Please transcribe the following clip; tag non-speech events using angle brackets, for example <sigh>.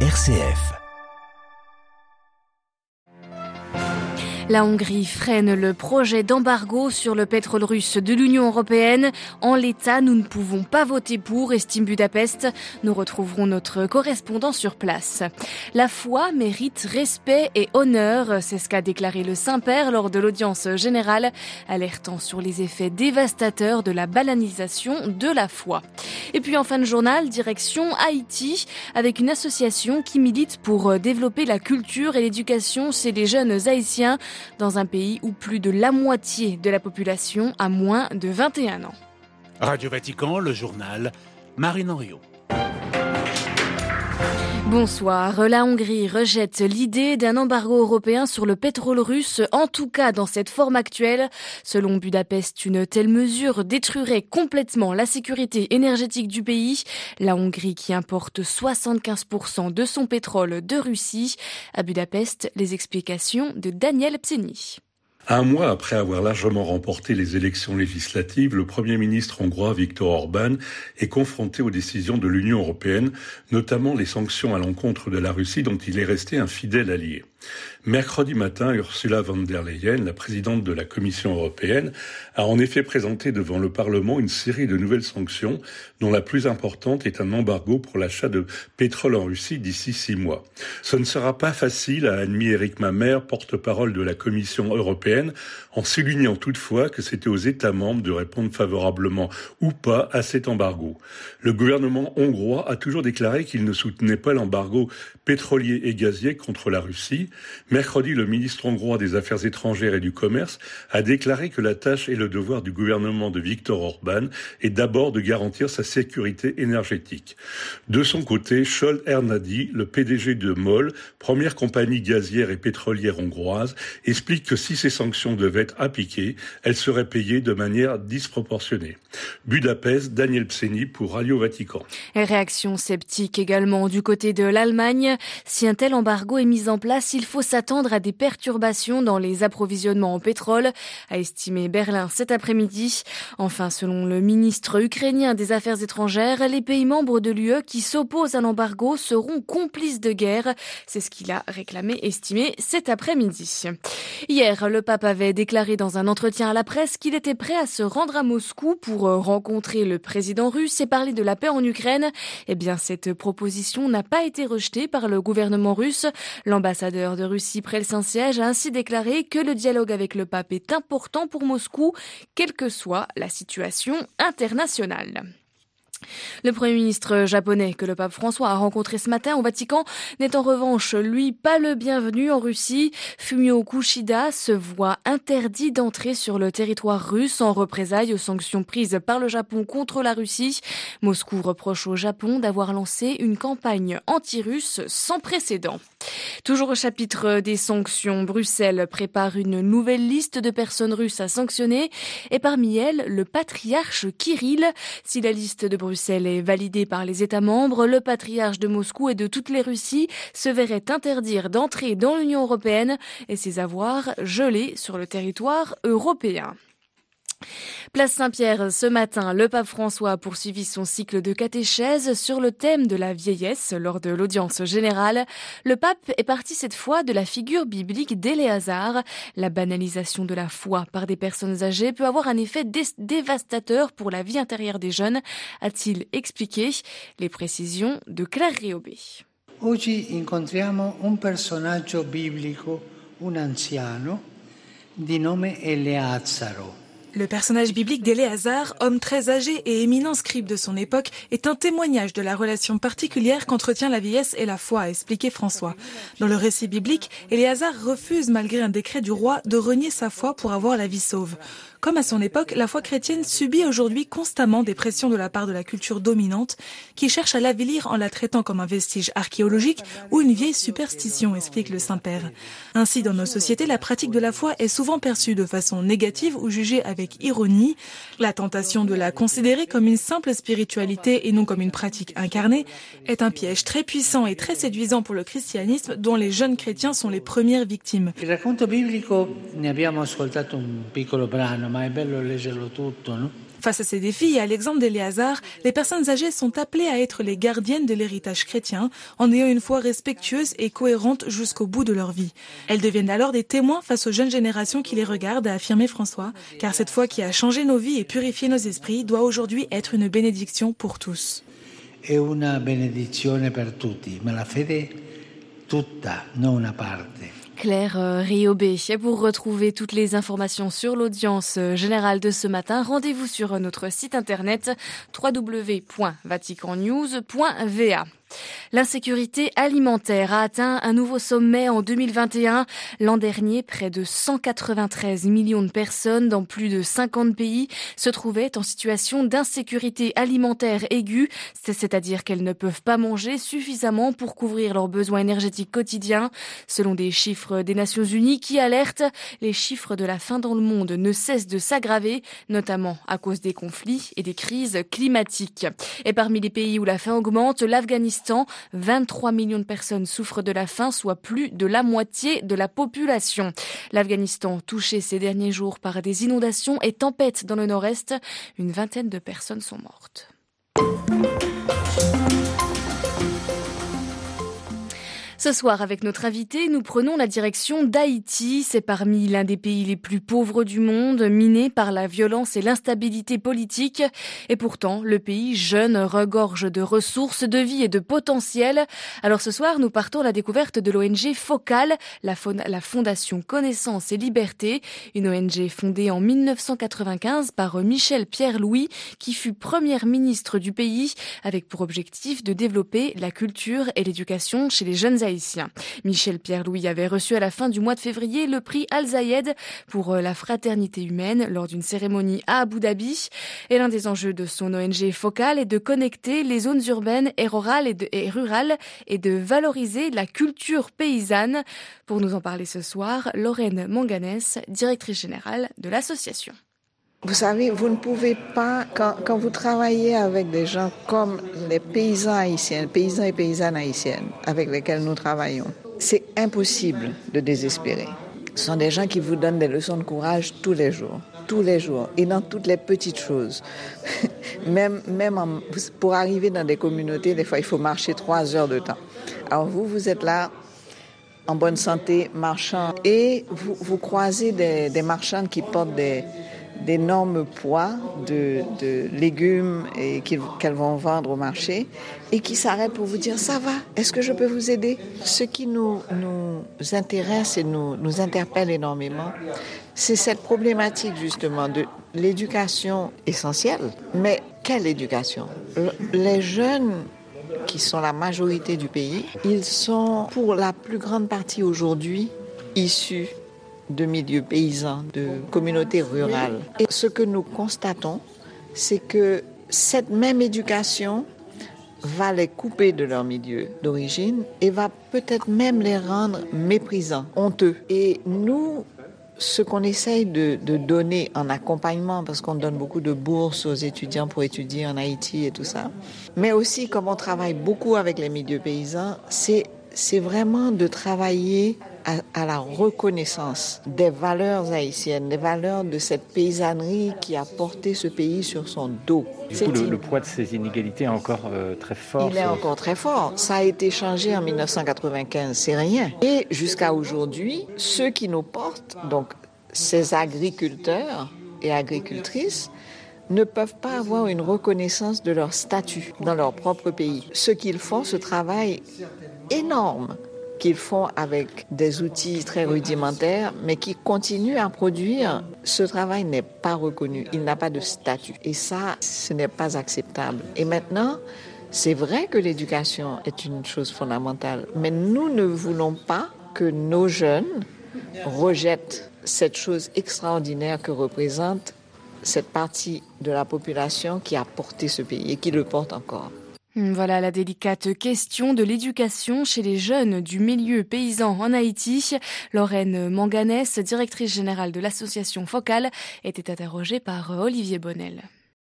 RCF. La Hongrie freine le projet d'embargo sur le pétrole russe de l'Union européenne. En l'état, nous ne pouvons pas voter pour, estime Budapest. Nous retrouverons notre correspondant sur place. La foi mérite respect et honneur, c'est ce qu'a déclaré le Saint-Père lors de l'audience générale, alertant sur les effets dévastateurs de la banalisation de la foi. Et puis en fin de journal, direction Haïti, avec une association qui milite pour développer la culture et l'éducation chez les jeunes haïtiens dans un pays où plus de la moitié de la population a moins de 21 ans. Radio Vatican, le journal, Marine Henriot. Bonsoir. La Hongrie rejette l'idée d'un embargo européen sur le pétrole russe, en tout cas dans cette forme actuelle. Selon Budapest, une telle mesure détruirait complètement la sécurité énergétique du pays. La Hongrie qui importe 75% de son pétrole de Russie. À Budapest, les explications de Daniel Pseni. Un mois après avoir largement remporté les élections législatives, le Premier ministre hongrois Viktor Orban est confronté aux décisions de l'Union européenne, notamment les sanctions à l'encontre de la Russie dont il est resté un fidèle allié. Mercredi matin, Ursula von der Leyen, la présidente de la Commission européenne, a en effet présenté devant le Parlement une série de nouvelles sanctions, dont la plus importante est un embargo pour l'achat de pétrole en Russie d'ici six mois. Ce ne sera pas facile, a admis Eric Mamer, porte-parole de la Commission européenne, en soulignant toutefois que c'était aux États membres de répondre favorablement ou pas à cet embargo. Le gouvernement hongrois a toujours déclaré qu'il ne soutenait pas l'embargo pétrolier et gazier contre la Russie. Mercredi, le ministre hongrois des Affaires étrangères et du Commerce a déclaré que la tâche et le devoir du gouvernement de Viktor Orban est d'abord de garantir sa sécurité énergétique. De son côté, Scholl Ernadi, le PDG de MOL, première compagnie gazière et pétrolière hongroise, explique que si ces sanctions devaient être appliquées, elles seraient payées de manière disproportionnée. Budapest, Daniel Pseni pour Radio Vatican. Réaction sceptique également du côté de l'Allemagne. Si un tel embargo est mis en place, il faut s'attendre à des perturbations dans les approvisionnements en pétrole, a estimé Berlin cet après-midi. Enfin, selon le ministre ukrainien des Affaires étrangères, les pays membres de l'UE qui s'opposent à l'embargo seront complices de guerre. C'est ce qu'il a réclamé, estimé cet après-midi. Hier, le pape avait déclaré dans un entretien à la presse qu'il était prêt à se rendre à Moscou pour rencontrer le président russe et parler de la paix en Ukraine. Eh bien, cette proposition n'a pas été rejetée par le gouvernement russe. L'ambassadeur de Russie près le Saint-Siège a ainsi déclaré que le dialogue avec le pape est important pour Moscou, quelle que soit la situation internationale. Le Premier ministre japonais que le pape François a rencontré ce matin au Vatican n'est en revanche, lui, pas le bienvenu en Russie. Fumio Kushida se voit interdit d'entrer sur le territoire russe en représailles aux sanctions prises par le Japon contre la Russie. Moscou reproche au Japon d'avoir lancé une campagne anti-russe sans précédent. Toujours au chapitre des sanctions, Bruxelles prépare une nouvelle liste de personnes russes à sanctionner et parmi elles le patriarche Kirill. Si la liste de Bruxelles est validée par les États membres, le patriarche de Moscou et de toutes les Russies se verrait interdire d'entrer dans l'Union européenne et ses avoirs gelés sur le territoire européen. Place Saint-Pierre, ce matin, le pape François a poursuivi son cycle de catéchèse sur le thème de la vieillesse lors de l'audience générale. Le pape est parti cette fois de la figure biblique d'Éléazar. La banalisation de la foi par des personnes âgées peut avoir un effet dévastateur pour la vie intérieure des jeunes, a-t-il expliqué. Les précisions de Claire Riobé. Oggi incontriamo un personaggio biblico, un anziano, di nome. Le personnage biblique d'Éléazar, homme très âgé et éminent scribe de son époque, est un témoignage de la relation particulière qu'entretient la vieillesse et la foi, a expliqué François. Dans le récit biblique, Éléazar refuse, malgré un décret du roi, de renier sa foi pour avoir la vie sauve. Comme à son époque, la foi chrétienne subit aujourd'hui constamment des pressions de la part de la culture dominante qui cherche à l'avilir en la traitant comme un vestige archéologique ou une vieille superstition, explique le Saint-Père. Ainsi, dans nos sociétés, la pratique de la foi est souvent perçue de façon négative ou jugée avec ironie. La tentation de la considérer comme une simple spiritualité et non comme une pratique incarnée est un piège très puissant et très séduisant pour le christianisme dont les jeunes chrétiens sont les premières victimes. Un Face à ces défis et à l'exemple d'Éléazar, les personnes âgées sont appelées à être les gardiennes de l'héritage chrétien en ayant une foi respectueuse et cohérente jusqu'au bout de leur vie. Elles deviennent alors des témoins face aux jeunes générations qui les regardent, a affirmé François, car cette foi qui a changé nos vies et purifié nos esprits doit aujourd'hui être une bénédiction pour tous. È una benedizione per tutti, ma la fede tutta, non una parte. Claire euh, Riobé. Pour retrouver toutes les informations sur l'audience euh, générale de ce matin, rendez-vous sur notre site internet www.vaticannews.va. L'insécurité alimentaire a atteint un nouveau sommet en 2021. L'an dernier, près de 193 millions de personnes dans plus de 50 pays se trouvaient en situation d'insécurité alimentaire aiguë, c'est-à-dire qu'elles ne peuvent pas manger suffisamment pour couvrir leurs besoins énergétiques quotidiens. Selon des chiffres des Nations Unies qui alertent, les chiffres de la faim dans le monde ne cessent de s'aggraver, notamment à cause des conflits et des crises climatiques. Et parmi les pays où la faim augmente, l'Afghanistan 23 millions de personnes souffrent de la faim, soit plus de la moitié de la population. L'Afghanistan, touché ces derniers jours par des inondations et tempêtes dans le nord-est, une vingtaine de personnes sont mortes. Ce soir, avec notre invité, nous prenons la direction d'Haïti. C'est parmi l'un des pays les plus pauvres du monde, miné par la violence et l'instabilité politique. Et pourtant, le pays jeune regorge de ressources, de vie et de potentiel. Alors ce soir, nous partons à la découverte de l'ONG Focal, la, la Fondation Connaissance et Liberté, une ONG fondée en 1995 par Michel Pierre-Louis, qui fut premier ministre du pays, avec pour objectif de développer la culture et l'éducation chez les jeunes Haïtiens. Michel Pierre-Louis avait reçu à la fin du mois de février le prix Al-Zayed pour euh, la fraternité humaine lors d'une cérémonie à Abu Dhabi. Et l'un des enjeux de son ONG Focal est de connecter les zones urbaines et rurales et, de, et rurales et de valoriser la culture paysanne. Pour nous en parler ce soir, Lorraine Manganès, directrice générale de l'association. Vous savez, vous ne pouvez pas, quand, vous travaillez avec des gens comme les paysans haïtiens, paysans et paysannes haïtiennes avec lesquels nous travaillons, c'est impossible de désespérer. Ce sont des gens qui vous donnent des leçons de courage tous les jours, tous les jours, et dans toutes les petites choses. <laughs> même même pour arriver dans des communautés, des fois, il faut marcher trois heures de temps. Alors vous, vous êtes là en bonne santé, marchant, et vous, vous croisez des, des marchands qui portent des d'énormes poids de, légumes qu'elles vont vendre au marché et qui s'arrêtent pour vous dire ça va, est-ce que je peux vous aider? Ce qui nous, nous intéresse et nous, nous interpelle énormément, c'est cette problématique justement de l'éducation essentielle. Mais quelle éducation? Les jeunes qui sont la majorité du pays, ils sont pour la plus grande partie aujourd'hui issus de milieux paysans, de communautés rurales. Et ce que nous constatons, c'est que cette même éducation va les couper de leur milieu d'origine et va peut-être même les rendre méprisants, honteux. Et nous, ce qu'on essaye de, de, donner en accompagnement, parce qu'on donne beaucoup de bourses aux étudiants pour étudier en Haïti et tout ça, mais aussi comme on travaille beaucoup avec les milieux paysans, c'est c'est vraiment de travailler à, à, la reconnaissance des valeurs haïtiennes, des valeurs de cette paysannerie qui a porté ce pays sur son dos. Du coup, le, le, poids de ces inégalités est encore euh, très fort. Il est encore très fort. Ça a été changé en 1995, c'est rien. Et jusqu'à aujourd'hui, ceux qui nous portent, donc ces agriculteurs et agricultrices, ne peuvent pas avoir une reconnaissance de leur statut dans leur propre pays. Ce qu'ils font, ce travail énorme qu'ils font avec des outils très rudimentaires, mais qui continuent à produire, ce travail n'est pas reconnu, il n'a pas de statut. Et ça, ce n'est pas acceptable. Et maintenant, c'est vrai que l'éducation est une chose fondamentale, mais nous ne voulons pas que nos jeunes rejettent cette chose extraordinaire que représente cette partie de la population qui a porté ce pays et qui le porte encore. Voilà la délicate question de l'éducation chez les jeunes du milieu paysan en Haïti. Lorraine Manganès, directrice générale de l'association Focale, était interrogée par Olivier Bonnel.